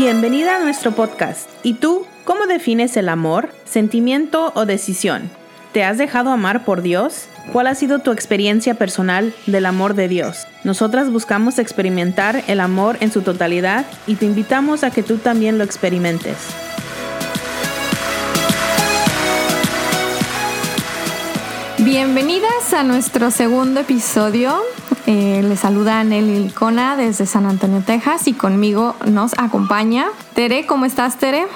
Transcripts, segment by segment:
Bienvenida a nuestro podcast. ¿Y tú, cómo defines el amor, sentimiento o decisión? ¿Te has dejado amar por Dios? ¿Cuál ha sido tu experiencia personal del amor de Dios? Nosotras buscamos experimentar el amor en su totalidad y te invitamos a que tú también lo experimentes. Bienvenidas a nuestro segundo episodio. Eh, les saluda Nelly Licona desde San Antonio, Texas y conmigo nos acompaña Tere. ¿Cómo estás, Tere?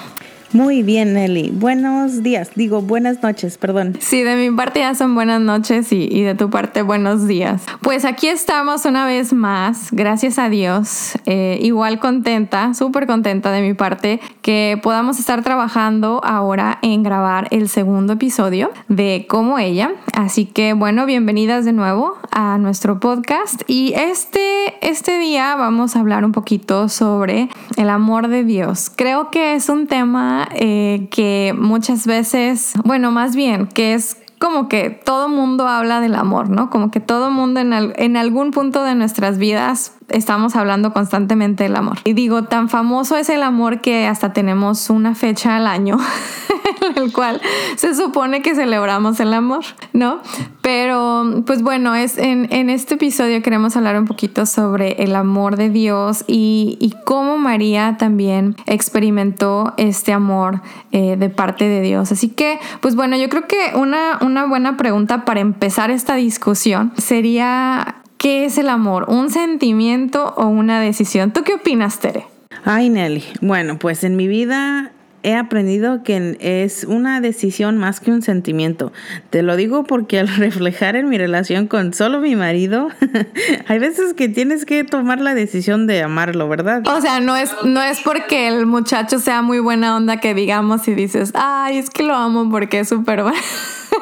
Muy bien, Nelly. Buenos días. Digo, buenas noches, perdón. Sí, de mi parte ya son buenas noches y, de tu parte buenos días. Pues aquí estamos una vez más, gracias a Dios. Eh, igual contenta, súper contenta de mi parte que podamos estar trabajando ahora en grabar el segundo episodio de Como ella. Así que bueno, bienvenidas de nuevo a nuestro podcast. Y este, este día vamos a hablar un poquito sobre el amor de Dios. Creo que es un tema eh, que muchas veces, bueno, más bien, que es como que todo mundo habla del amor, ¿no? Como que todo mundo en, en algún punto de nuestras vidas estamos hablando constantemente del amor. Y digo, tan famoso es el amor que hasta tenemos una fecha al año en el cual se supone que celebramos el amor, ¿no? Pero, pues bueno, es en, este episodio queremos hablar un poquito sobre el amor de Dios y, cómo María también experimentó este amor eh, de parte de Dios. Así que, pues bueno, yo creo que una, una buena pregunta para empezar esta discusión sería ¿Qué es el amor? ¿Un sentimiento o una decisión? ¿Tú qué opinas, Tere? Ay, Nelly. Bueno, pues en mi vida he aprendido que es una decisión más que un sentimiento. Te lo digo porque al reflejar en mi relación con solo mi marido, hay veces que tienes que tomar la decisión de amarlo, ¿verdad? O sea, no es, no es porque el muchacho sea muy buena onda que digamos y dices, ay, es que lo amo porque es súper bueno.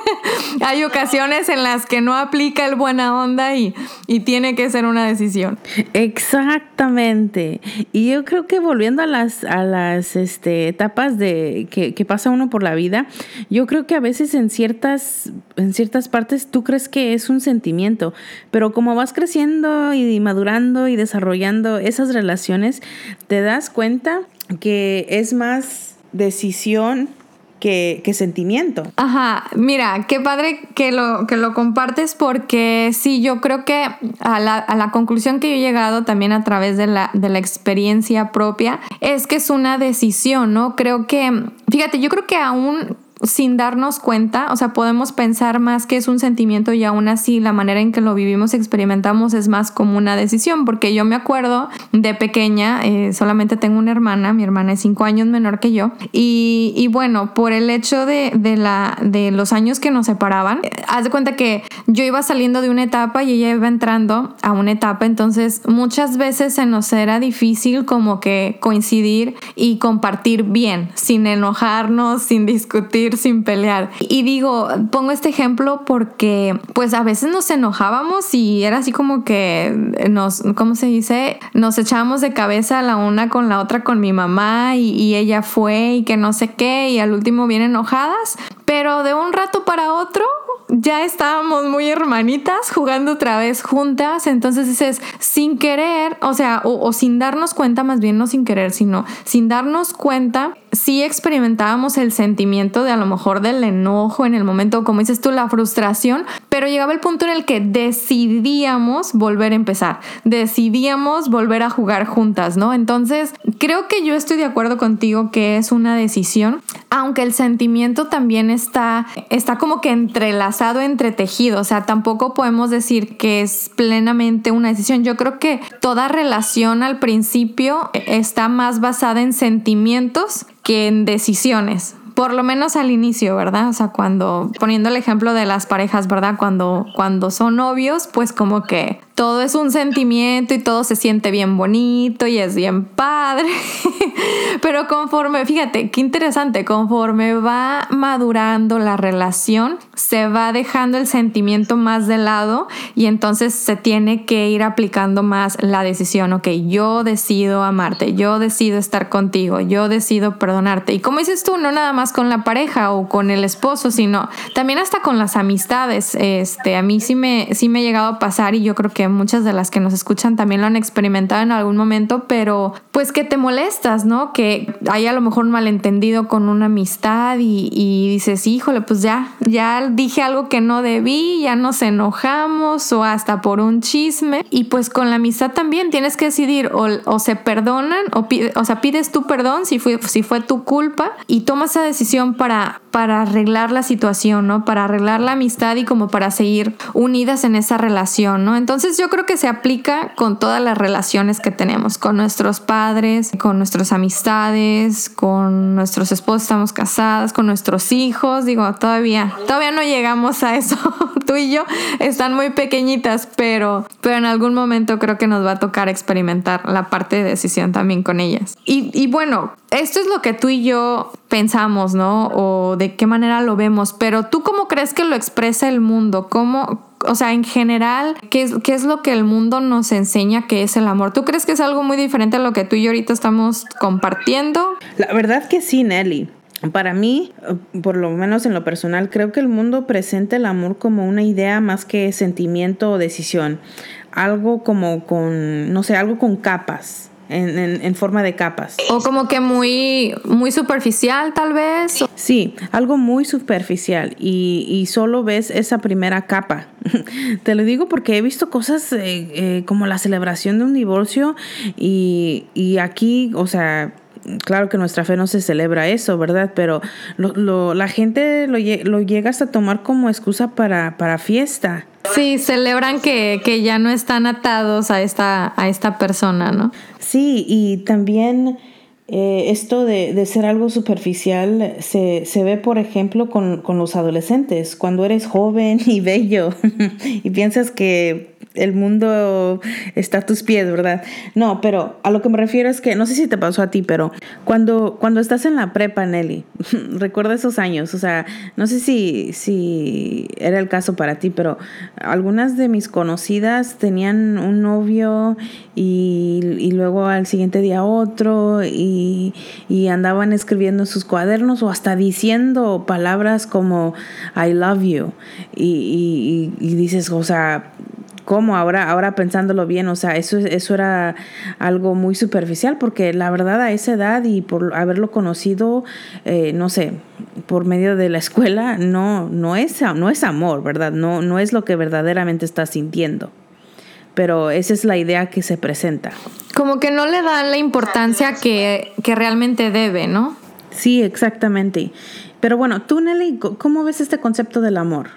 hay ocasiones en las que no aplica el buena onda y, tiene que ser una decisión. Exactamente. Y yo creo que volviendo a las, a las este, etapas de que, pasa uno por la vida, yo creo que a veces en ciertas, en ciertas partes tú crees que es un sentimiento, pero como vas creciendo y madurando y desarrollando esas relaciones, te das cuenta que es más decisión que, sentimiento. Ajá, mira, qué padre que lo, que lo compartes porque sí, yo creo que a la, a la conclusión que yo he llegado también a través de la, de la experiencia propia es que es una decisión, ¿no? Creo que, fíjate, yo creo que aún sin darnos cuenta, o sea, podemos pensar más que es un sentimiento y aún así la manera en que lo vivimos, experimentamos es más como una decisión, porque yo me acuerdo de pequeña, eh, solamente tengo una hermana, mi hermana es cinco años menor que yo, y, bueno, por el hecho de, la, de los años que nos separaban, eh, haz de cuenta que yo iba saliendo de una etapa y ella iba entrando a una etapa, entonces muchas veces se nos era difícil como que coincidir y compartir bien, sin enojarnos, sin discutir sin pelear. Y digo, pongo este ejemplo porque pues a veces nos enojábamos y era así como que nos, ¿cómo se dice? Nos echábamos de cabeza la una con la otra con mi mamá y, ella fue y que no sé qué y al último bien enojadas. Pero de un rato para otro ya estábamos muy hermanitas jugando otra vez juntas, entonces dices, sin querer, o sea, o, sin darnos cuenta, más bien no sin querer, sino sin darnos cuenta, sí experimentábamos el sentimiento de a lo mejor del enojo en el momento, como dices tú, la frustración, pero llegaba el punto en el que decidíamos volver a empezar, decidíamos volver a jugar juntas, ¿no? Entonces, creo que yo estoy de acuerdo contigo que es una decisión, aunque el sentimiento también está, está como que entrelazado, entretejido, o sea, tampoco podemos decir que es plenamente una decisión. Yo creo que toda relación al principio está más basada en sentimientos que en decisiones. Por lo menos al inicio, ¿verdad? O sea, cuando, poniendo el ejemplo de las parejas, ¿verdad? Cuando, cuando son novios, pues como que todo es un sentimiento y todo se siente bien bonito y es bien padre. Pero conforme, fíjate, qué interesante, conforme va madurando la relación, se va dejando el sentimiento más de lado y entonces se tiene que ir aplicando más la decisión, ok, yo decido amarte, yo decido estar contigo, yo decido perdonarte. Y como dices tú, no nada más con la pareja o con el esposo, sino también hasta con las amistades. Este, a mí sí me, sí me ha llegado a pasar y yo creo que que muchas de las que nos escuchan también lo han experimentado en algún momento, pero pues que te molestas, ¿no? Que hay a lo mejor un malentendido con una amistad y, y dices, híjole, pues ya, ya dije algo que no debí, ya nos enojamos o hasta por un chisme. Y pues con la amistad también tienes que decidir o, se perdonan o, o sea, pides tu perdón si fue, si fue tu culpa y tomas esa decisión para, para arreglar la situación, ¿no? Para arreglar la amistad y como para seguir unidas en esa relación, ¿no? Entonces yo creo que se aplica con todas las relaciones que tenemos, con nuestros padres, con nuestras amistades, con nuestros esposos, estamos casadas, con nuestros hijos, digo, todavía, todavía no llegamos a eso, tú y yo están muy pequeñitas, pero, pero en algún momento creo que nos va a tocar experimentar la parte de decisión también con ellas. Y, y bueno, esto es lo que tú y yo pensamos, ¿no? O de qué manera lo vemos, pero tú cómo crees que lo expresa el mundo? ¿Cómo, o sea, en general, ¿qué es, ¿qué es lo que el mundo nos enseña que es el amor? ¿Tú crees que es algo muy diferente a lo que tú y yo ahorita estamos compartiendo? La verdad que sí, Nelly. Para mí, por lo menos en lo personal, creo que el mundo presenta el amor como una idea más que sentimiento o decisión. Algo como con, no sé, algo con capas en, forma de capas. O como que muy, muy superficial tal vez. Sí, algo muy superficial y, solo ves esa primera capa. Te lo digo porque he visto cosas eh, eh, como la celebración de un divorcio y, y aquí, o sea, claro que nuestra fe no se celebra eso, ¿verdad? Pero la gente lo, lo, llega hasta tomar como excusa para, para fiesta. Sí, celebran que, ya no están atados a esta, a esta persona, ¿no? Sí, y también eh, esto de, ser algo superficial se, ve, por ejemplo, con, con los adolescentes. Cuando eres joven y bello y piensas que el mundo está a tus pies, ¿verdad? No, pero a lo que me refiero es que, no sé si te pasó a ti, pero cuando, cuando estás en la prepa, Nelly, recuerda esos años, o sea, no sé si, si era el caso para ti, pero algunas de mis conocidas tenían un novio y, y luego al siguiente día otro y, y andaban escribiendo sus cuadernos o hasta diciendo palabras como I love you y, y dices, o sea, cómo ahora, ahora pensándolo bien, o sea, eso, eso era algo muy superficial, porque la verdad a esa edad y por haberlo conocido, eh, no sé, por medio de la escuela, no, no, es, no es amor, ¿verdad? No, no es lo que verdaderamente estás sintiendo. Pero esa es la idea que se presenta. Como que no le dan la importancia que, que realmente debe, ¿no? Sí, exactamente. Pero bueno, tú, Nelly, ¿cómo ves este concepto del amor?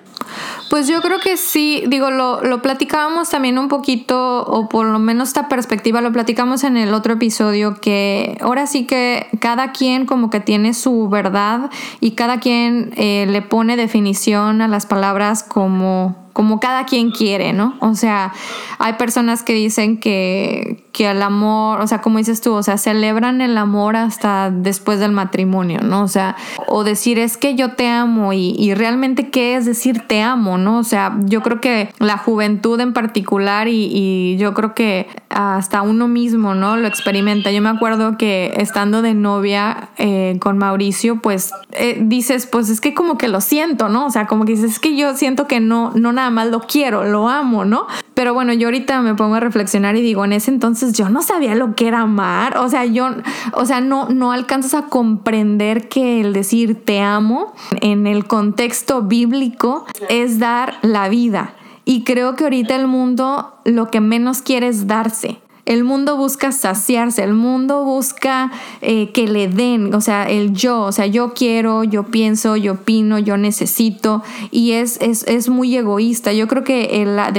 Pues yo creo que sí, digo, lo, lo platicábamos también un poquito, o por lo menos esta perspectiva lo platicamos en el otro episodio, que ahora sí que cada quien como que tiene su verdad y cada quien eh, le pone definición a las palabras como como cada quien quiere, ¿no? O sea, hay personas que dicen que, que el amor, o sea, como dices tú, o sea, celebran el amor hasta después del matrimonio, ¿no? O sea, o decir es que yo te amo y, y realmente qué es decir te amo, ¿no? O sea, yo creo que la juventud en particular y, y yo creo que hasta uno mismo, ¿no? Lo experimenta. Yo me acuerdo que estando de novia eh, con Mauricio, pues eh, dices, pues es que como que lo siento, ¿no? O sea, como que dices, es que yo siento que no, no nada más lo quiero, lo amo, ¿no? Pero bueno, yo ahorita me pongo a reflexionar y digo, en ese entonces yo no sabía lo que era amar. O sea, yo, o sea, no, no alcanzas a comprender que el decir te amo en el contexto bíblico es dar la vida. Y creo que ahorita el mundo lo que menos quiere es darse. El mundo busca saciarse, el mundo busca eh, que le den, o sea, el yo, o sea, yo quiero, yo pienso, yo opino, yo necesito, y es, es, muy egoísta. Yo creo que la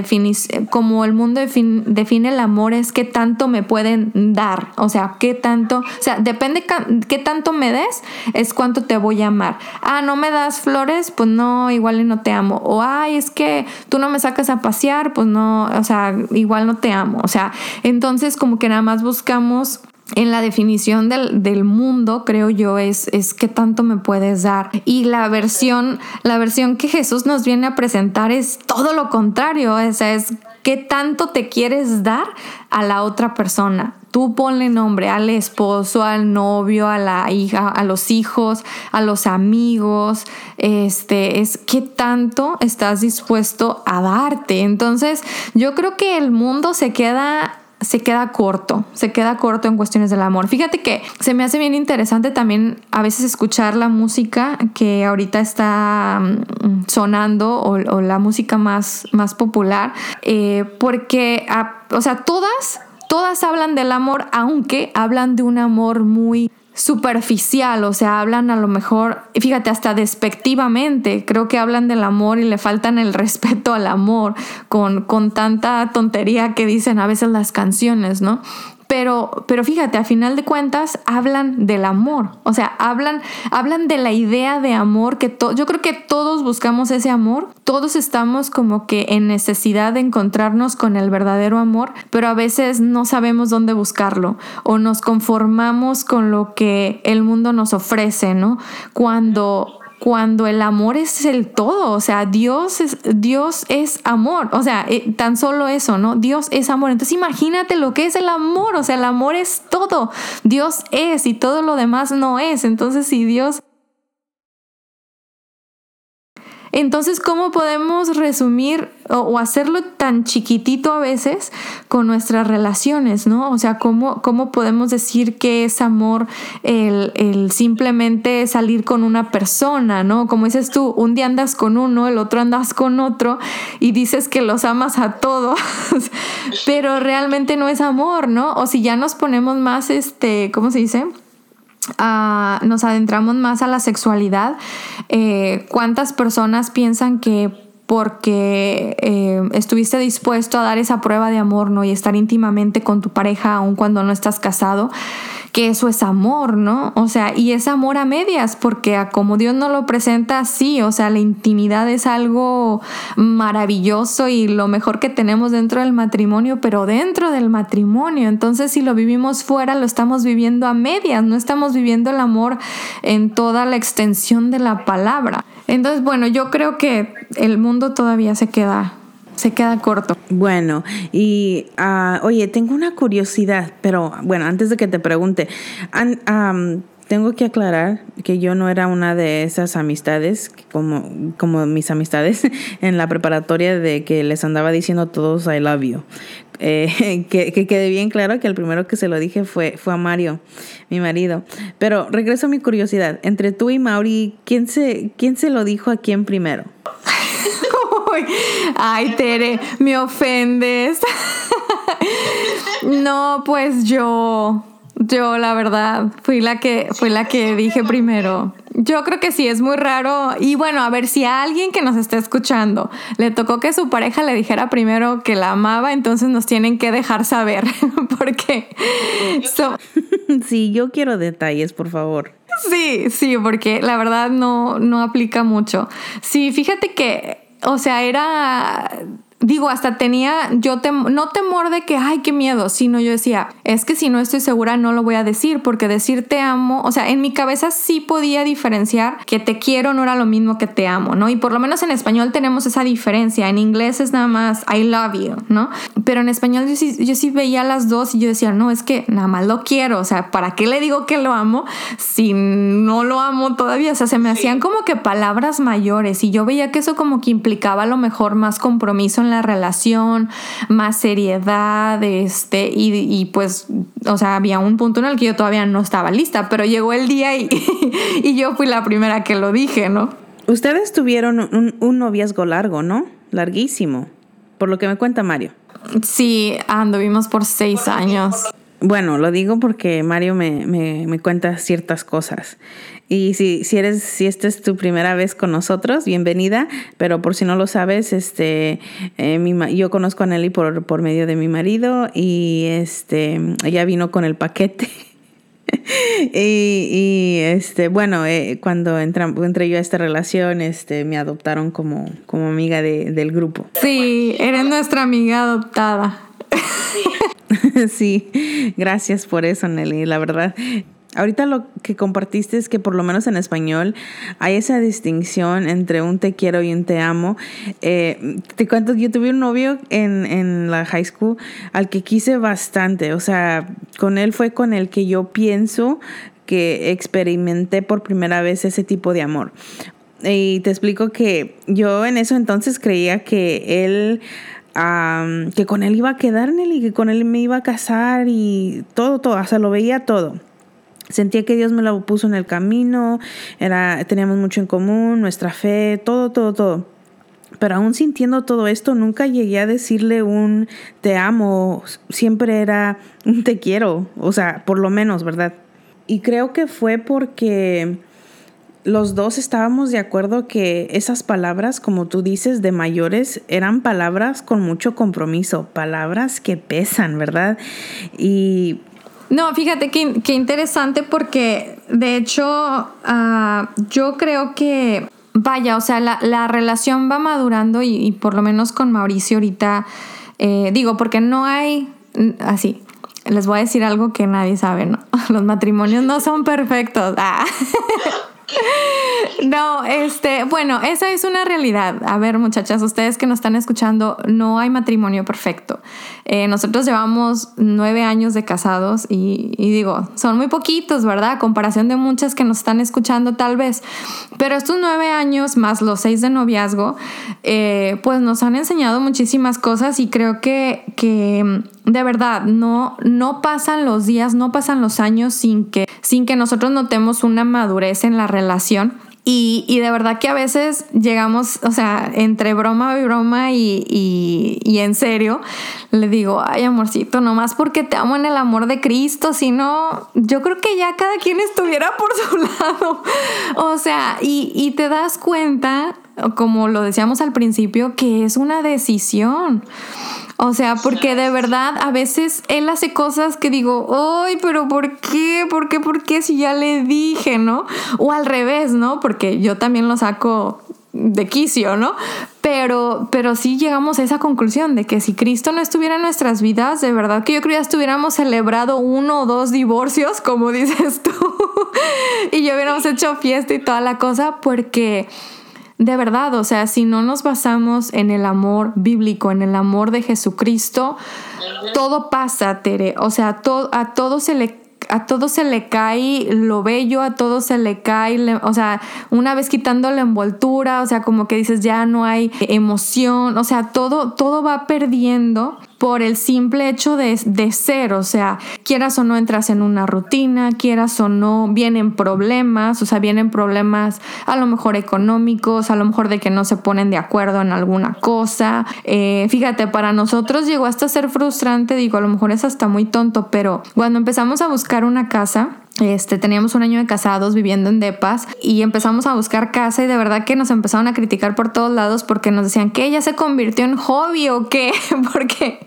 como el mundo define, el amor es qué tanto me pueden dar, o sea, qué tanto, o sea, depende qué tanto me des, es cuánto te voy a amar. Ah, no me das flores, pues no, igual no te amo. O, ay, es que tú no me sacas a pasear, pues no, o sea, igual no te amo. O sea, entonces entonces, como que nada más buscamos en la definición del, mundo, creo yo, es, es qué tanto me puedes dar. Y la versión, la versión que Jesús nos viene a presentar es todo lo contrario. O sea, es ¿Qué tanto te quieres dar a la otra persona? Tú ponle nombre al esposo, al novio, a la hija, a los hijos, a los amigos. Este es qué tanto estás dispuesto a darte. Entonces, yo creo que el mundo se queda se queda corto, se queda corto en cuestiones del amor. Fíjate que se me hace bien interesante también a veces escuchar la música que ahorita está mm, sonando o, la música más, más popular, eh, porque, o sea, todas, todas hablan del amor, aunque hablan de un amor muy superficial, o sea, hablan a lo mejor, fíjate, hasta despectivamente, creo que hablan del amor y le faltan el respeto al amor con, con tanta tontería que dicen a veces las canciones, ¿no? Pero, pero fíjate, a final de cuentas hablan del amor, o sea, hablan, hablan de la idea de amor que yo creo que todos buscamos ese amor, todos estamos como que en necesidad de encontrarnos con el verdadero amor, pero a veces no sabemos dónde buscarlo o nos conformamos con lo que el mundo nos ofrece, ¿no? Cuando cuando el amor es el todo, o sea, Dios es, Dios es amor, o sea, eh, tan solo eso, ¿no? Dios es amor. Entonces imagínate lo que es el amor, o sea, el amor es todo, Dios es y todo lo demás no es. Entonces si Dios Entonces, ¿cómo podemos resumir o, hacerlo tan chiquitito a veces con nuestras relaciones, ¿no? O sea, ¿cómo, cómo podemos decir que es amor el, simplemente salir con una persona, ¿no? Como dices tú, un día andas con uno, el otro andas con otro y dices que los amas a todos, pero realmente no es amor, ¿no? O si ya nos ponemos más, este, ¿cómo se dice? Nos adentramos más a la sexualidad, eh, ¿cuántas personas piensan que porque eh, estuviste dispuesto a dar esa prueba de amor, ¿no? Y estar íntimamente con tu pareja aun cuando no estás casado, que eso es amor, ¿no? O sea, y es amor a medias, porque a como Dios no lo presenta así, o sea, la intimidad es algo maravilloso y lo mejor que tenemos dentro del matrimonio, pero dentro del matrimonio. Entonces, si lo vivimos fuera, lo estamos viviendo a medias, no estamos viviendo el amor en toda la extensión de la palabra. Entonces, bueno, yo creo que el mundo todavía se queda se queda corto. Bueno, y uh, oye, tengo una curiosidad, pero bueno, antes de que te pregunte, tengo que aclarar que yo no era una de esas amistades, como, como mis amistades en la preparatoria, de que les andaba diciendo todos I love you. Eh, que, que, quede bien claro que el primero que se lo dije fue, fue a Mario, mi marido. Pero regreso a mi curiosidad. Entre tú y Mauri, ¿quién se, quién se lo dijo a quién primero? Ay, Tere, me ofendes. No, pues yo, yo la verdad, fui la que, fui la que dije primero. Yo creo que sí, es muy raro. Y bueno, a ver si a alguien que nos está escuchando le tocó que su pareja le dijera primero que la amaba, entonces nos tienen que dejar saber. porque... sí, yo quiero detalles, por favor. Sí, sí, porque la verdad no, no aplica mucho. Sí, fíjate que o sea, era digo, hasta tenía yo no temor de que, ay, qué miedo, sino yo decía, es que si no estoy segura no lo voy a decir, porque decir te amo, o sea, en mi cabeza sí podía diferenciar que te quiero no era lo mismo que te amo, ¿no? Y por lo menos en español tenemos esa diferencia, en inglés es nada más I love you, ¿no? Pero en español yo sí, yo sí veía las dos y yo decía, no, es que nada más lo quiero, o sea, ¿para qué le digo que lo amo si no lo amo todavía? O sea, se me hacían como que palabras mayores y yo veía que eso como que implicaba a lo mejor más compromiso la relación, más seriedad, este, y, pues, o sea, había un punto en el que yo todavía no estaba lista, pero llegó el día y, y yo fui la primera que lo dije, ¿no? Ustedes tuvieron un, un noviazgo largo, ¿no? Larguísimo, por lo que me cuenta Mario. Sí, anduvimos por seis años. Bueno, lo digo porque Mario me, me, me cuenta ciertas cosas. Y si, si eres, si esta es tu primera vez con nosotros, bienvenida. Pero por si no lo sabes, este, eh, mi, yo conozco a Nelly por, por medio de mi marido y este, ella vino con el paquete. y, y, este, bueno, eh, cuando entra, entré yo a esta relación, este, me adoptaron como, como amiga de, del grupo. Sí, eres nuestra amiga adoptada. sí, gracias por eso, Nelly, la verdad. Ahorita lo que compartiste es que por lo menos en español hay esa distinción entre un te quiero y un te amo. Eh, te cuento, yo tuve un novio en, en la high school al que quise bastante, o sea, con él fue con el que yo pienso que experimenté por primera vez ese tipo de amor. Y te explico que yo en eso entonces creía que él, que con él iba a quedar en él y que con él me iba a casar y todo, todo, o sea, lo veía todo. Sentía que Dios me lo puso en el camino, era, teníamos mucho en común, nuestra fe, todo, todo, todo. Pero aún sintiendo todo esto, nunca llegué a decirle un te amo, siempre era un te quiero, o sea, por lo menos, ¿verdad? Y creo que fue porque los dos estábamos de acuerdo que esas palabras, como tú dices, de mayores, eran palabras con mucho compromiso, palabras que pesan, ¿verdad? Y... No, fíjate qué, interesante porque de hecho ah, yo creo que, vaya, o sea, la, relación va madurando y, por lo menos con Mauricio ahorita, eh, digo, porque no hay, así, les voy a decir algo que nadie sabe, ¿no? Los matrimonios no son perfectos. Ah. No, este, bueno, esa es una realidad. A ver, muchachas, ustedes que nos están escuchando, no hay matrimonio perfecto. Eh, nosotros llevamos nueve años de casados y, digo, son muy poquitos, ¿verdad? A comparación de muchas que nos están escuchando tal vez. Pero estos nueve años más los seis de noviazgo, eh, pues nos han enseñado muchísimas cosas y creo que, que de verdad, no, no pasan los días, no pasan los años sin que, sin que nosotros notemos una madurez en la relación. Y, y, de verdad que a veces llegamos, o sea, entre broma y broma y, y, en serio, le digo, ay amorcito, nomás porque te amo en el amor de Cristo, si no, yo creo que ya cada quien estuviera por su lado. O sea, y, te das cuenta, como lo decíamos al principio, que es una decisión. O sea, porque de verdad a veces él hace cosas que digo, ay, pero ¿por qué? ¿Por qué? ¿Por qué? Si ya le dije, ¿no? O al revés, ¿no? Porque yo también lo saco de quicio, ¿no? Pero, pero sí llegamos a esa conclusión de que si Cristo no estuviera en nuestras vidas, de verdad que yo creo que ya estuviéramos celebrado uno o dos divorcios, como dices tú, y ya hubiéramos hecho fiesta y toda la cosa, porque de verdad, o sea, si no nos basamos en el amor bíblico, en el amor de Jesucristo, todo pasa, Tere. O sea, a todo se le a todo se le cae lo bello, a todo se le cae, o sea, una vez quitando la envoltura, o sea, como que dices, ya no hay emoción, o sea, todo, todo va perdiendo por el simple hecho de, ser, o sea, quieras o no entras en una rutina, quieras o no, vienen problemas, o sea, vienen problemas a lo mejor económicos, a lo mejor de que no se ponen de acuerdo en alguna cosa. Eh, fíjate, para nosotros llegó hasta ser frustrante, digo, a lo mejor es hasta muy tonto, pero cuando empezamos a buscar una casa, este, teníamos un año de casados viviendo en Depas y empezamos a buscar casa y de verdad que nos empezaron a criticar por todos lados porque nos decían que ella se convirtió en hobby o qué, porque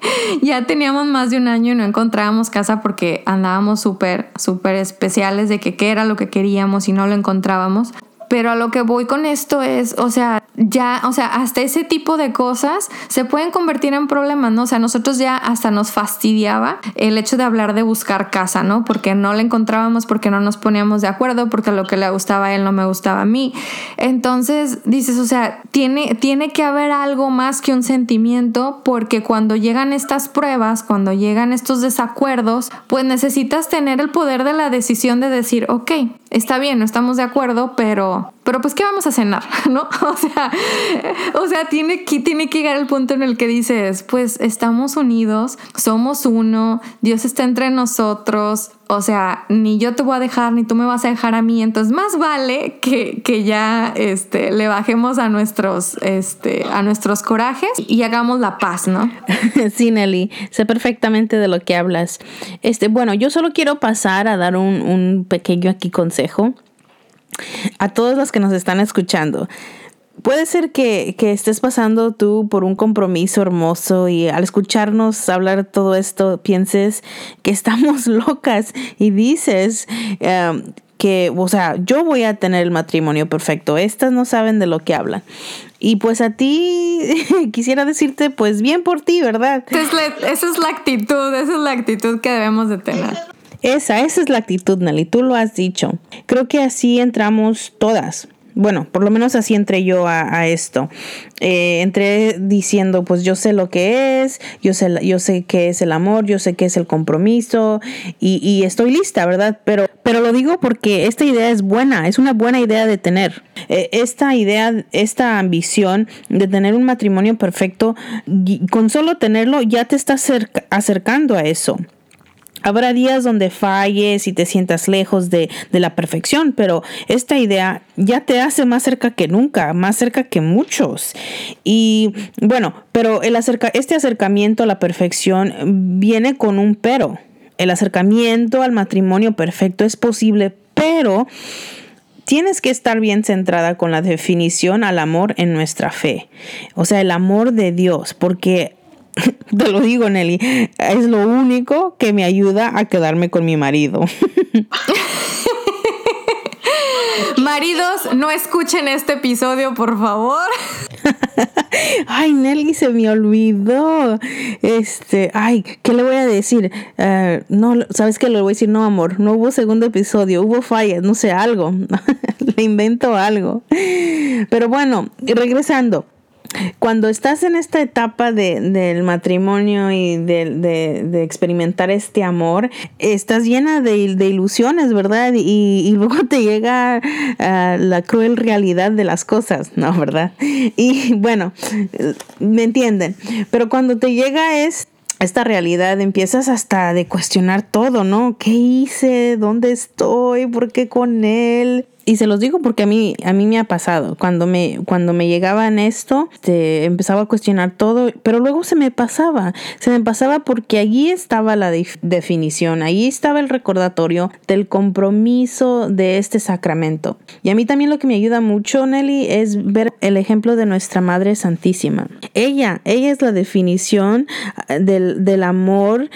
ya teníamos más de un año y no encontrábamos casa porque andábamos súper, súper especiales de que qué era lo que queríamos y no lo encontrábamos. Pero a lo que voy con esto es, o sea, ya, o sea, hasta ese tipo de cosas se pueden convertir en problemas, ¿no? O sea, nosotros ya hasta nos fastidiaba el hecho de hablar de buscar casa, ¿no? Porque no la encontrábamos, porque no nos poníamos de acuerdo, porque lo que le gustaba a él no me gustaba a mí. Entonces, dices, o sea, tiene, tiene que haber algo más que un sentimiento, porque cuando llegan estas pruebas, cuando llegan estos desacuerdos, pues necesitas tener el poder de la decisión de decir, ok, está bien, no estamos de acuerdo, pero, pero pues, ¿qué vamos a cenar? ¿No? O sea, o sea, tiene que, tiene que llegar el punto en el que dices, pues estamos unidos, somos uno, Dios está entre nosotros, o sea, ni yo te voy a dejar, ni tú me vas a dejar a mí. Entonces, más vale que, que ya este, le bajemos a nuestros, este, a nuestros corajes y hagamos la paz, ¿no? Sí, Nelly, sé perfectamente de lo que hablas. Este, bueno, yo solo quiero pasar a dar un, un pequeño aquí consejo a todos los que nos están escuchando puede ser que, estés pasando tú por un compromiso hermoso y al escucharnos hablar todo esto pienses que estamos locas y dices em, que, o sea, yo voy a tener el matrimonio perfecto. Estas no saben de lo que hablan. Y pues a ti quisiera decirte, pues bien por ti, ¿verdad? Esa es la actitud, esa es la actitud que debemos de tener. Esa, esa es la actitud, Nelly, tú lo has dicho. Creo que así entramos todas bueno, por lo menos así entré yo a, esto. Eh, entré diciendo, pues yo sé lo que es, yo sé, yo sé qué es el amor, yo sé qué es el compromiso y, estoy lista, ¿verdad? Pero, pero lo digo porque esta idea es buena, es una buena idea de tener. Eh, esta idea, esta ambición de tener un matrimonio perfecto, con solo tenerlo ya te estás acercando a eso. Habrá días donde falles y te sientas lejos de, la perfección, pero esta idea ya te hace más cerca que nunca, más cerca que muchos. Y bueno, pero el acerca, este acercamiento a la perfección viene con un pero. El acercamiento al matrimonio perfecto es posible, pero tienes que estar bien centrada con la definición al amor en nuestra fe. O sea, el amor de Dios, porque te lo digo, Nelly, es lo único que me ayuda a quedarme con mi marido. Maridos, no escuchen este episodio, por favor. ay, Nelly, se me olvidó. Este, ay, ¿qué le voy a decir? Eh, no, ¿sabes qué le voy a decir? No, amor, no hubo segundo episodio, hubo fallas, no sé, algo. le invento algo. Pero bueno, regresando cuando estás en esta etapa de, del matrimonio y de, experimentar este amor, estás llena de, ilusiones, ¿verdad? Y, luego te llega ah, la cruel realidad de las cosas, ¿no? ¿Verdad? Y bueno, me entienden. Pero cuando te llega es esta realidad empiezas hasta de cuestionar todo, ¿no? ¿Qué hice? ¿Dónde estoy? ¿Por qué con él? Y se los digo porque a mí, a mí me ha pasado. Cuando me, cuando me llegaba esto, te empezaba a cuestionar todo, pero luego se me pasaba. Se me pasaba porque allí estaba la definición, allí estaba el recordatorio del compromiso de este sacramento. Y a mí también lo que me ayuda mucho, Nelly, es ver el ejemplo de nuestra Madre Santísima. Ella, ella es la definición ah, del, del amor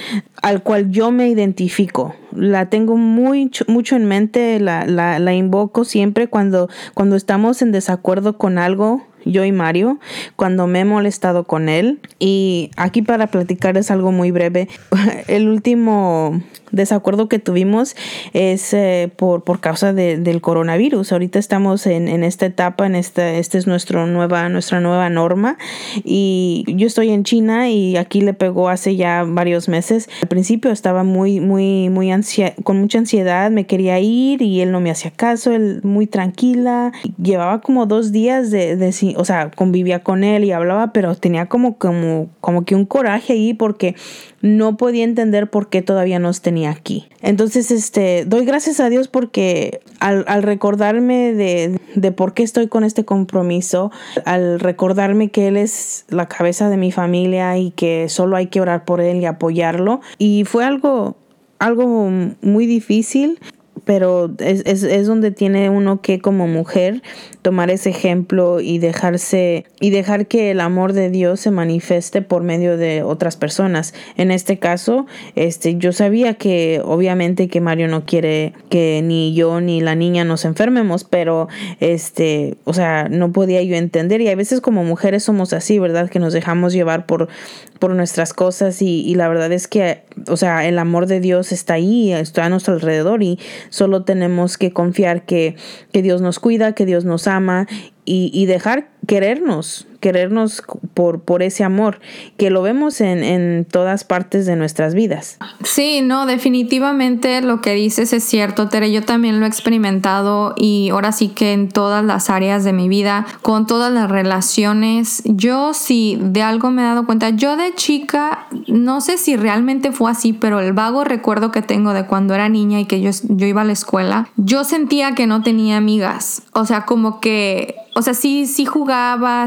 al cual yo me identifico. La tengo muy, mucho en mente, la, la, la invoco siempre cuando, cuando estamos en desacuerdo con algo yo y Mario, cuando me he molestado con él. Y aquí para platicar es algo muy breve. El último desacuerdo que tuvimos es eh, por, por causa del coronavirus. Ahorita estamos en, en, esta etapa, en esta, esta es nuestro nueva, nuestra nueva norma. Y yo estoy en China y aquí le pegó hace ya varios meses. Al principio estaba muy, muy, muy ansia, con mucha ansiedad, me quería ir y él no me hacía caso, él muy tranquila. Llevaba como dos días de, de o sea, convivía con él y hablaba, pero tenía como, como, como que un coraje ahí porque no podía entender por qué todavía nos tenía aquí. Entonces, este, doy gracias a Dios porque al, al recordarme de, de, por qué estoy con este compromiso, al recordarme que Él es la cabeza de mi familia y que solo hay que orar por Él y apoyarlo. Y fue algo, algo muy difícil, pero es, es, es, donde tiene uno que como mujer tomar ese ejemplo y dejarse y dejar que el amor de Dios se manifieste por medio de otras personas. En este caso, este yo sabía que obviamente que Mario no quiere que ni yo ni la niña nos enfermemos, pero este, o sea, no podía yo entender y a veces como mujeres somos así, ¿verdad? Que nos dejamos llevar por por nuestras cosas y, y la verdad es que, o sea, el amor de Dios está ahí, está a nuestro alrededor y Solo tenemos que confiar que, que Dios nos cuida, que Dios nos ama y, y dejar querernos, querernos por, por ese amor, que lo vemos en, en, todas partes de nuestras vidas. Sí, no, definitivamente lo que dices es cierto, Tere, yo también lo he experimentado y ahora sí que en todas las áreas de mi vida, con todas las relaciones, yo sí de algo me he dado cuenta, yo de chica, no sé si realmente fue así, pero el vago recuerdo que tengo de cuando era niña y que yo, yo iba a la escuela, yo sentía que no tenía amigas, o sea, como que o sea, sí, sí jugaba,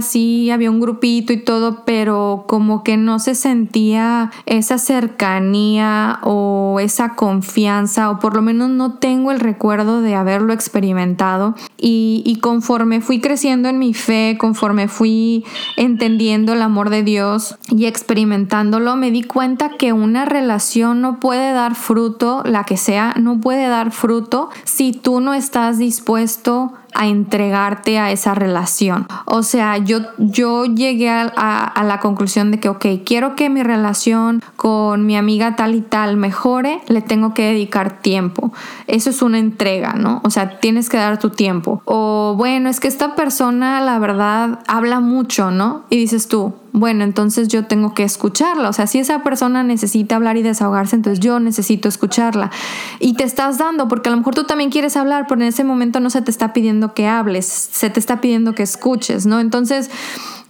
sí había un grupito y todo, pero como que no se sentía esa cercanía o esa confianza, o por lo menos no tengo el recuerdo de haberlo experimentado. Y, y conforme fui creciendo en mi fe, conforme fui entendiendo el amor de Dios y experimentándolo, me di cuenta que una relación no puede dar fruto, la que sea, no puede dar fruto si tú no estás dispuesto a entregarte a esa relación. O sea, yo, yo llegué a, a, la conclusión de que, ok, quiero que mi relación con mi amiga tal y tal mejore, le tengo que dedicar tiempo. Eso es una entrega, ¿no? O sea, tienes que dar tu tiempo. O bueno, es que esta persona, la verdad, habla mucho, ¿no? Y dices tú, bueno, entonces yo tengo que escucharla. O sea, si esa persona necesita hablar y desahogarse, entonces yo necesito escucharla. Y te estás dando, porque a lo mejor tú también quieres hablar, pero en ese momento no se te está pidiendo que hables, se te está pidiendo que escuches, ¿no? Entonces,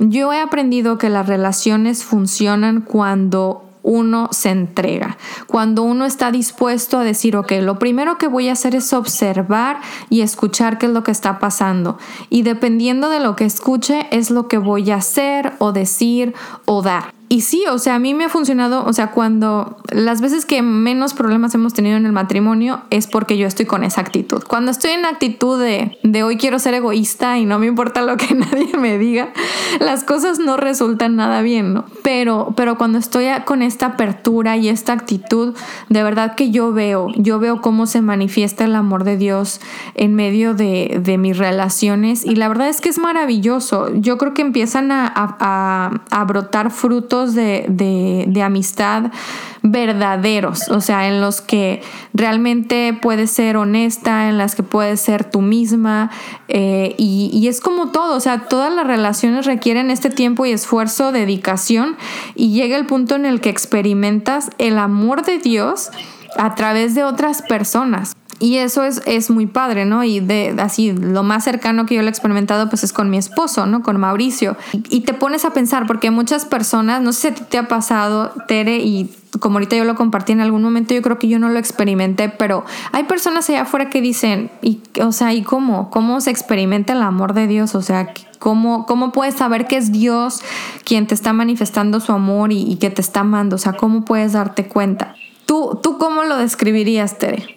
yo he aprendido que las relaciones funcionan cuando uno se entrega, cuando uno está dispuesto a decir, ok, lo primero que voy a hacer es observar y escuchar qué es lo que está pasando. Y dependiendo de lo que escuche, es lo que voy a hacer o decir o dar. Y sí, o sea, a mí me ha funcionado, o sea, cuando las veces que menos problemas hemos tenido en el matrimonio es porque yo estoy con esa actitud. Cuando estoy en actitud de, de hoy quiero ser egoísta y no me importa lo que nadie me diga, las cosas no resultan nada bien, ¿no? Pero, pero cuando estoy con esta apertura y esta actitud, de verdad que yo veo, yo veo cómo se manifiesta el amor de Dios en medio de, de mis relaciones y la verdad es que es maravilloso. Yo creo que empiezan a, a, a brotar frutos de, amistad verdaderos, o sea, en los que realmente puedes ser honesta, en las que puedes ser tú misma, eh, y, y, es como todo, o sea, todas las relaciones requieren este tiempo y esfuerzo, dedicación, y llega el punto en el que experimentas el amor de Dios a través de otras personas. Y eso es, es muy padre, ¿no? Y de así, lo más cercano que yo lo he experimentado, pues es con mi esposo, ¿no? Con Mauricio. Y, te pones a pensar, porque muchas personas, no sé si te ha pasado, Tere, y como ahorita yo lo compartí en algún momento, yo creo que yo no lo experimenté, pero hay personas allá afuera que dicen, y, o sea, ¿y cómo? ¿Cómo se experimenta el amor de Dios? O sea, ¿cómo, cómo puedes saber que es Dios quien te está manifestando su amor y, y que te está amando? O sea, ¿cómo puedes darte cuenta? ¿Tú, ¿Tú cómo lo describirías, Tere?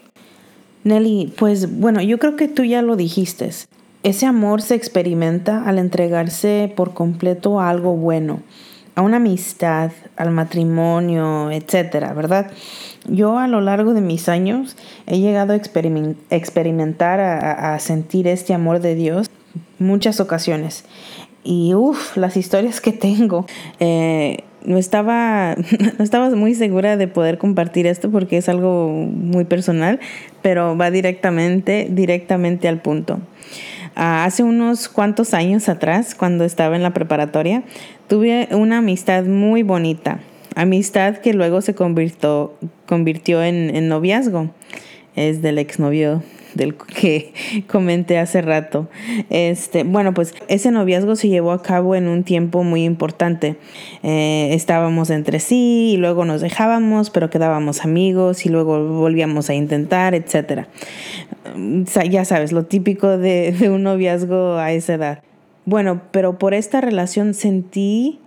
Nelly, pues bueno, yo creo que tú ya lo dijiste. Ese amor se experimenta al entregarse por completo a algo bueno, a una amistad, al matrimonio, etcétera, ¿verdad? Yo a lo largo de mis años he llegado a experimentar, a, sentir este amor de Dios muchas ocasiones. Y uff, las historias que tengo. Eh, no estaba, no muy segura de poder compartir esto porque es algo muy personal, pero va directamente, directamente al punto. Ah, hace unos cuantos años atrás, cuando estaba en la preparatoria, tuve una amistad muy bonita. Amistad que luego se convirtió, convirtió en, en noviazgo. Es del exnovio del que comenté hace rato. Este, bueno, pues ese noviazgo se llevó a cabo en un tiempo muy importante. Eh, estábamos entre sí y luego nos dejábamos, pero quedábamos amigos y luego volvíamos a intentar, etc. Ya sabes, lo típico de, de un noviazgo a esa edad. Bueno, pero por esta relación sentí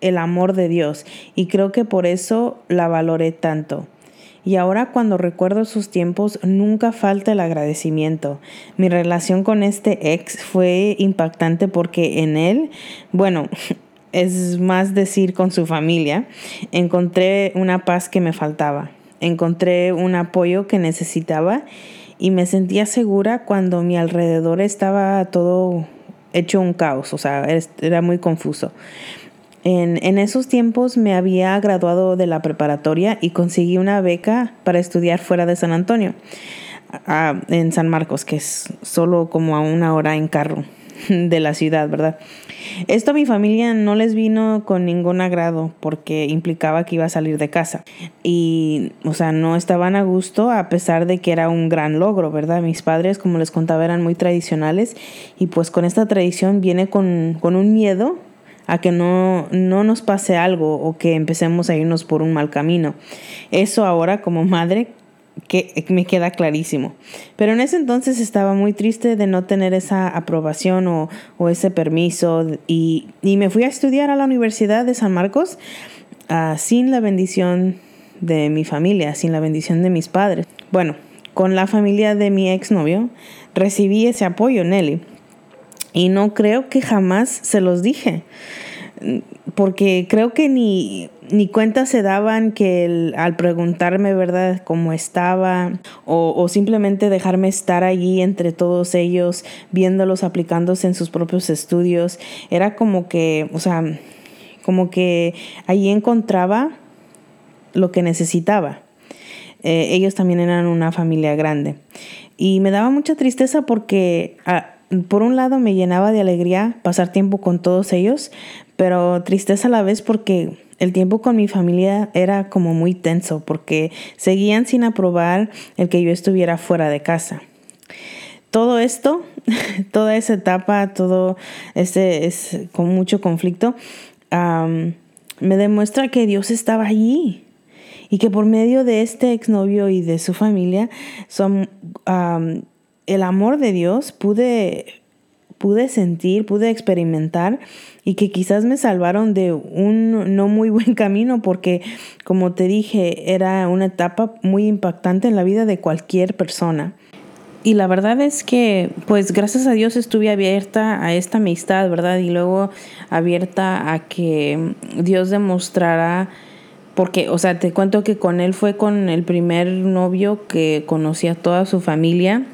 el amor de Dios y creo que por eso la valoré tanto. Y ahora cuando recuerdo sus tiempos nunca falta el agradecimiento. Mi relación con este ex fue impactante porque en él, bueno, es más decir con su familia, encontré una paz que me faltaba, encontré un apoyo que necesitaba y me sentía segura cuando mi alrededor estaba todo hecho un caos, o sea, era muy confuso. En, esos tiempos me había graduado de la preparatoria y conseguí una beca para estudiar fuera de San Antonio, en San Marcos, que es solo como a una hora en carro de la ciudad, ¿verdad? Esto a mi familia no les vino con ningún agrado porque implicaba que iba a salir de casa. Y, o sea, no estaban a gusto a pesar de que era un gran logro, ¿verdad? Mis padres, como les contaba, eran muy tradicionales y pues con esta tradición viene con, con un miedo a que no, no nos pase algo o que empecemos a irnos por un mal camino. Eso ahora como madre que me queda clarísimo. Pero en ese entonces estaba muy triste de no tener esa aprobación o, ese permiso y, me fui a estudiar a la Universidad de San Marcos ah, sin la bendición de mi familia, sin la bendición de mis padres. Bueno, con la familia de mi exnovio recibí ese apoyo, Nelly. Y no creo que jamás se los dije, porque creo que ni, ni cuenta se daban que al preguntarme, ¿verdad?, cómo estaba o, o, simplemente dejarme estar allí entre todos ellos, viéndolos aplicándose en sus propios estudios, era como que, o sea, como que allí encontraba lo que necesitaba. Eh, ellos también eran una familia grande. Y me daba mucha tristeza porque, ah, por un lado, me llenaba de alegría pasar tiempo con todos ellos, pero tristeza a la vez porque el tiempo con mi familia era como muy tenso, porque seguían sin aprobar el que yo estuviera fuera de casa. Todo esto, toda esa etapa, todo ese es con mucho conflicto, me demuestra que Dios estaba allí y que por medio de este exnovio y de su familia, son, el amor de Dios pude, pude sentir, pude experimentar y que quizás me salvaron de un no muy buen camino porque, como te dije, era una etapa muy impactante en la vida de cualquier persona. Y la verdad es que, pues gracias a Dios estuve abierta a esta amistad, ¿verdad? Y luego abierta a que Dios demostrara porque, o sea, te cuento que con él fue con el primer novio que conocía toda su familia.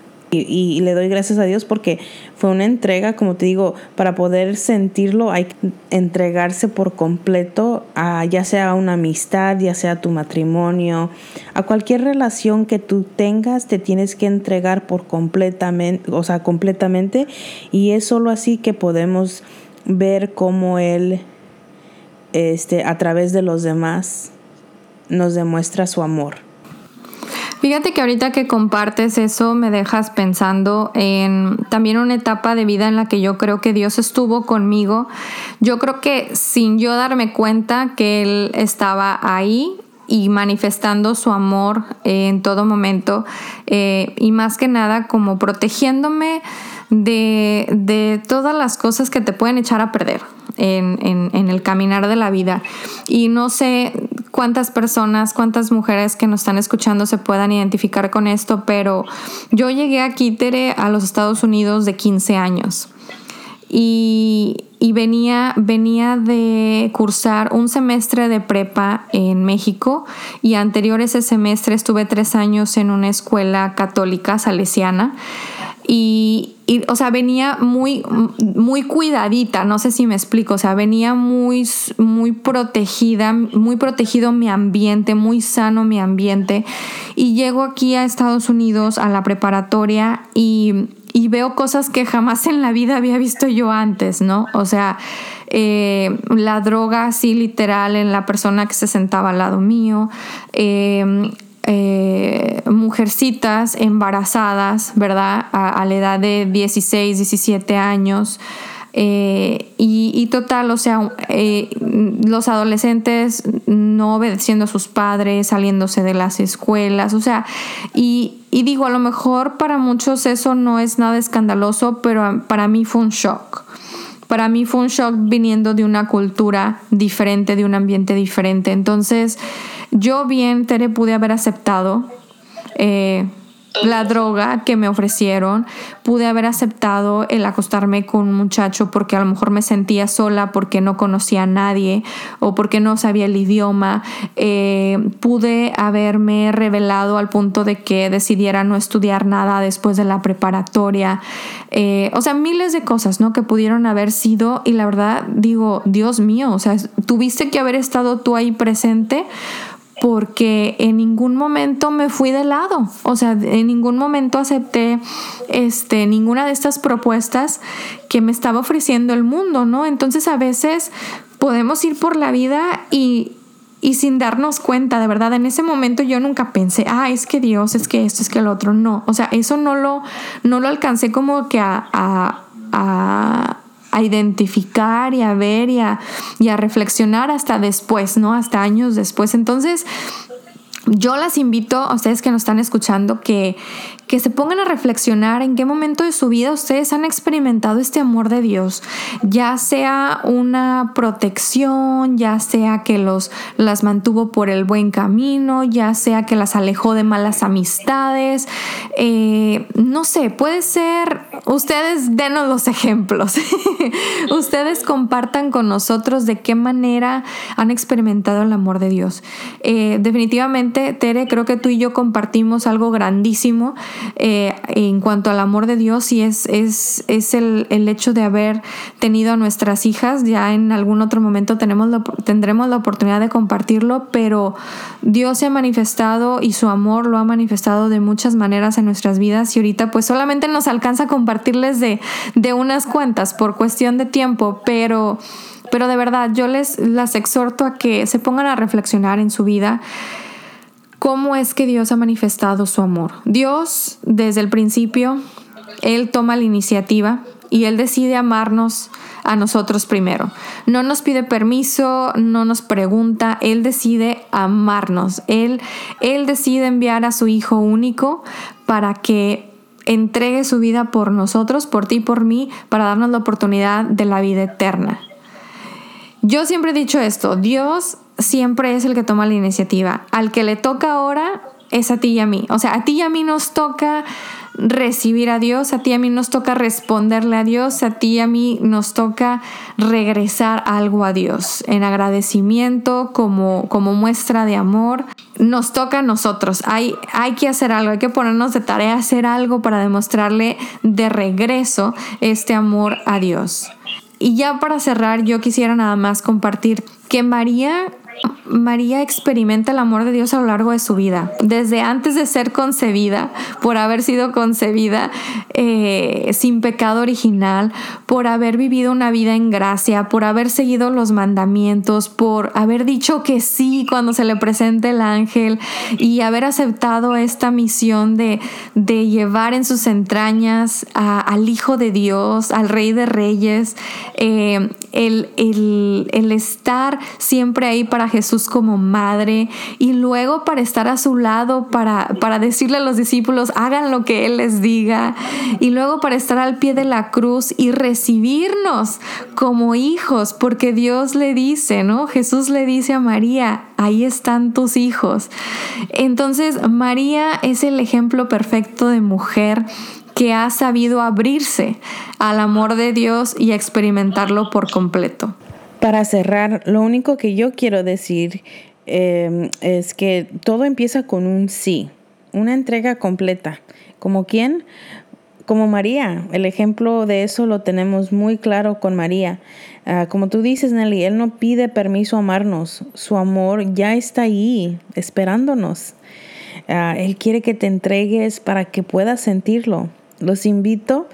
Y, le doy gracias a Dios porque fue una entrega, como te digo, para poder sentirlo hay que entregarse por completo a ya sea una amistad, ya sea tu matrimonio, a cualquier relación que tú tengas, te tienes que entregar por completamente, o sea, completamente y es solo así que podemos ver cómo él este a través de los demás nos demuestra su amor. Fíjate que ahorita que compartes eso me dejas pensando en también una etapa de vida en la que yo creo que Dios estuvo conmigo. Yo creo que sin yo darme cuenta que Él estaba ahí y manifestando su amor en todo momento eh, y más que nada como protegiéndome de, de todas las cosas que te pueden echar a perder en, en, el caminar de la vida. Y no sé cuántas personas, cuántas mujeres que nos están escuchando se puedan identificar con esto, pero yo llegué a Tere a los Estados Unidos de 15 años. Y, y, venía, venía de cursar un semestre de prepa en México y anterior ese semestre estuve tres años en una escuela católica salesiana y, o sea, venía muy, muy cuidadita, no sé si me explico, o sea, venía muy, muy protegida, muy protegido mi ambiente, muy sano mi ambiente. Y llego aquí a Estados Unidos a la preparatoria y, y veo cosas que jamás en la vida había visto yo antes, ¿no? O sea, eh, la droga así literal en la persona que se sentaba al lado mío, eh, eh, mujercitas embarazadas, ¿verdad? A, la edad de 16, 17 años. Eh, y, total, o sea, eh, los adolescentes no obedeciendo a sus padres, saliéndose de las escuelas, o sea, y, y digo, a lo mejor para muchos eso no es nada escandaloso, pero para mí fue un shock. Para mí fue un shock viniendo de una cultura diferente, de un ambiente diferente. Entonces, yo bien, Tere, pude haber aceptado eh, la droga que me ofrecieron, pude haber aceptado el acostarme con un muchacho porque a lo mejor me sentía sola porque no conocía a nadie o porque no sabía el idioma, eh, pude haberme revelado al punto de que decidiera no estudiar nada después de la preparatoria, eh, o sea, miles de cosas, ¿no? Que pudieron haber sido y la verdad digo, Dios mío, o sea, tuviste que haber estado tú ahí presente porque en ningún momento me fui de lado, o sea, en ningún momento acepté este, ninguna de estas propuestas que me estaba ofreciendo el mundo, ¿no? Entonces a veces podemos ir por la vida y, y sin darnos cuenta, de verdad, en ese momento yo nunca pensé, ah, es que Dios, es que esto, es que el otro, no, o sea, eso no lo, no lo alcancé como que a, a a identificar y a ver y a, y a reflexionar hasta después, ¿no? Hasta años después. Entonces, yo las invito a ustedes que nos están escuchando que, que se pongan a reflexionar en qué momento de su vida ustedes han experimentado este amor de Dios, ya sea una protección, ya sea que los, las mantuvo por el buen camino, ya sea que las alejó de malas amistades, eh, no sé, puede ser ustedes denos los ejemplos. ustedes compartan con nosotros de qué manera han experimentado el amor de Dios. Eh, definitivamente, Tere, creo que tú y yo compartimos algo grandísimo eh, en cuanto al amor de Dios y es, es, es el, el, hecho de haber tenido a nuestras hijas. Ya en algún otro momento tenemos tendremos la oportunidad de compartirlo, pero Dios se ha manifestado y su amor lo ha manifestado de muchas maneras en nuestras vidas y ahorita pues solamente nos alcanza a compartirles de, de unas cuantas por cuestión de tiempo, pero, pero de verdad yo les las exhorto a que se pongan a reflexionar en su vida cómo es que Dios ha manifestado su amor. Dios desde el principio, Él toma la iniciativa y Él decide amarnos a nosotros primero. No nos pide permiso, no nos pregunta, Él decide amarnos. Él, él decide enviar a su Hijo único para que entregue su vida por nosotros, por ti y por mí, para darnos la oportunidad de la vida eterna. Yo siempre he dicho esto, Dios siempre es el que toma la iniciativa. Al que le toca ahora es a ti y a mí. O sea, a ti y a mí nos toca recibir a Dios, a ti y a mí nos toca responderle a Dios, a ti y a mí nos toca regresar algo a Dios en agradecimiento como, como muestra de amor. Nos toca a nosotros, hay, hay que hacer algo, hay que ponernos de tarea, hacer algo para demostrarle de regreso este amor a Dios. Y ya para cerrar, yo quisiera nada más compartir que María María experimenta el amor de Dios a lo largo de su vida, desde antes de ser concebida, por haber sido concebida eh, sin pecado original, por haber vivido una vida en gracia, por haber seguido los mandamientos, por haber dicho que sí cuando se le presenta el ángel y haber aceptado esta misión de, de llevar en sus entrañas al Hijo de Dios, al Rey de Reyes, eh, el, el, el estar siempre ahí para Jesús como madre y luego para estar a su lado, para, para decirle a los discípulos, hagan lo que Él les diga, y luego para estar al pie de la cruz y recibirnos como hijos, porque Dios le dice, ¿no? Jesús le dice a María, ahí están tus hijos. Entonces, María es el ejemplo perfecto de mujer que ha sabido abrirse al amor de Dios y experimentarlo por completo. Para cerrar, lo único que yo quiero decir em, es que todo empieza con un sí, una entrega completa. ¿Como quién? Como María. El ejemplo de eso lo tenemos muy claro con María. Ah, como tú dices, Nelly, Él no pide permiso a amarnos. Su amor ya está ahí, esperándonos. Ah, él quiere que te entregues para que puedas sentirlo. Los invito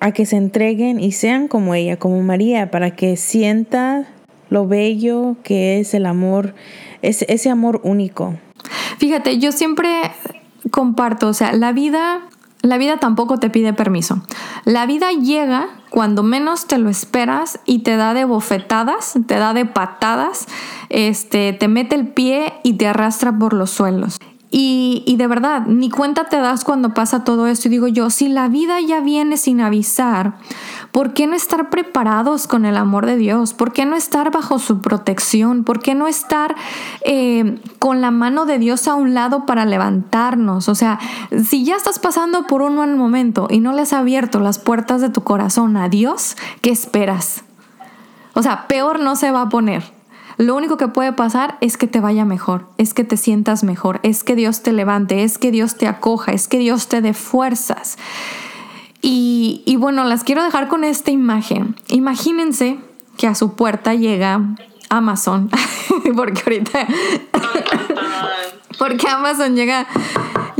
a que se entreguen y sean como ella, como María, para que sienta lo bello que es el amor, ese, ese amor único. Fíjate, yo siempre comparto, o sea, la vida, la vida tampoco te pide permiso. La vida llega cuando menos te lo esperas y te da de bofetadas, te da de patadas, este, te mete el pie y te arrastra por los suelos. Y, de verdad, ni cuenta te das cuando pasa todo esto. Y digo yo, si la vida ya viene sin avisar, ¿por qué no estar preparados con el amor de Dios? ¿Por qué no estar bajo su protección? ¿Por qué no estar eh, con la mano de Dios a un lado para levantarnos? O sea, si ya estás pasando por un mal momento y no le has abierto las puertas de tu corazón a Dios, ¿qué esperas? O sea, peor no se va a poner. Lo único que puede pasar es que te vaya mejor, es que te sientas mejor, es que Dios te levante, es que Dios te acoja, es que Dios te dé fuerzas. Y, y bueno, las quiero dejar con esta imagen. Imagínense que a su puerta llega Amazon, porque ahorita... porque Amazon llega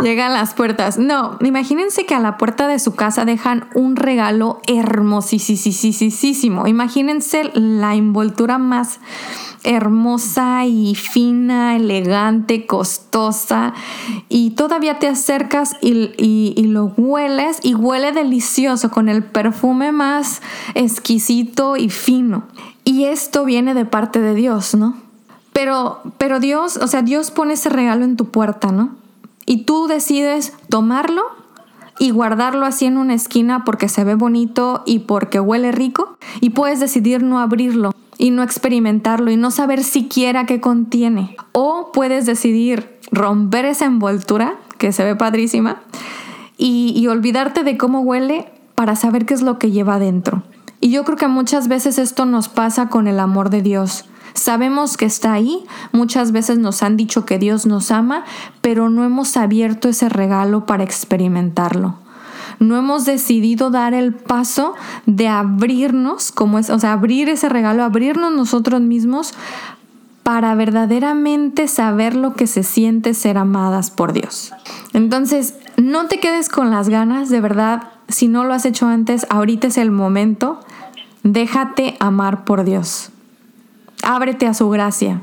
llega a las puertas. No, imagínense que a la puerta de su casa dejan un regalo hermosísimo. Imagínense la envoltura más hermosa y fina, elegante, costosa, y todavía te acercas y, lo hueles y huele delicioso con el perfume más exquisito y fino. Y esto viene de parte de Dios, ¿no? Pero, pero Dios, o sea, Dios pone ese regalo en tu puerta, ¿no? Y tú decides tomarlo y guardarlo así en una esquina porque se ve bonito y porque huele rico y puedes decidir no abrirlo y no experimentarlo y no saber siquiera qué contiene. O puedes decidir romper esa envoltura, que se ve padrísima, y, olvidarte de cómo huele para saber qué es lo que lleva dentro. Y yo creo que muchas veces esto nos pasa con el amor de Dios. Sabemos que está ahí, muchas veces nos han dicho que Dios nos ama, pero no hemos abierto ese regalo para experimentarlo no hemos decidido dar el paso de abrirnos, como es, o sea, abrir ese regalo, abrirnos nosotros mismos para verdaderamente saber lo que se siente ser amadas por Dios. Entonces, no te quedes con las ganas, de verdad, si no lo has hecho antes, ahorita es el momento, déjate amar por Dios. Ábrete a su gracia.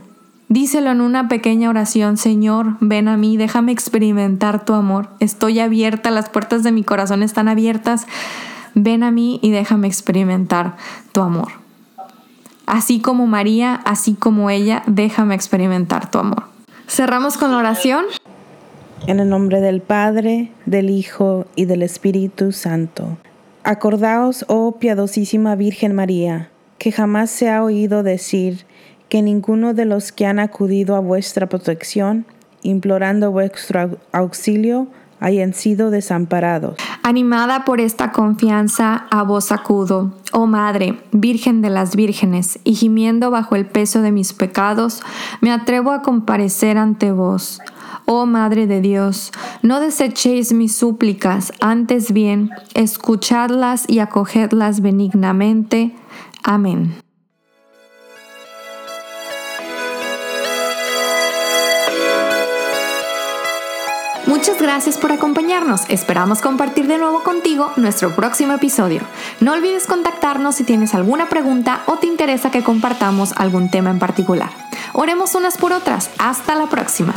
Díselo en una pequeña oración, Señor, ven a mí, déjame experimentar tu amor. Estoy abierta, las puertas de mi corazón están abiertas. Ven a mí y déjame experimentar tu amor. Así como María, así como ella, déjame experimentar tu amor. Cerramos con la oración. En el nombre del Padre, del Hijo y del Espíritu Santo. Acordaos, oh piadosísima Virgen María, que jamás se ha oído decir que ninguno de los que han acudido a vuestra protección, implorando vuestro auxilio, hayan sido desamparados. Animada por esta confianza, a vos acudo, oh Madre, Virgen de las Vírgenes, y gimiendo bajo el peso de mis pecados, me atrevo a comparecer ante vos. Oh Madre de Dios, no desechéis mis súplicas, antes bien, escuchadlas y acogedlas benignamente. Amén. Muchas gracias por acompañarnos. Esperamos compartir de nuevo contigo nuestro próximo episodio. No olvides contactarnos si tienes alguna pregunta o te interesa que compartamos algún tema en particular. Oremos unas por otras. Hasta la próxima.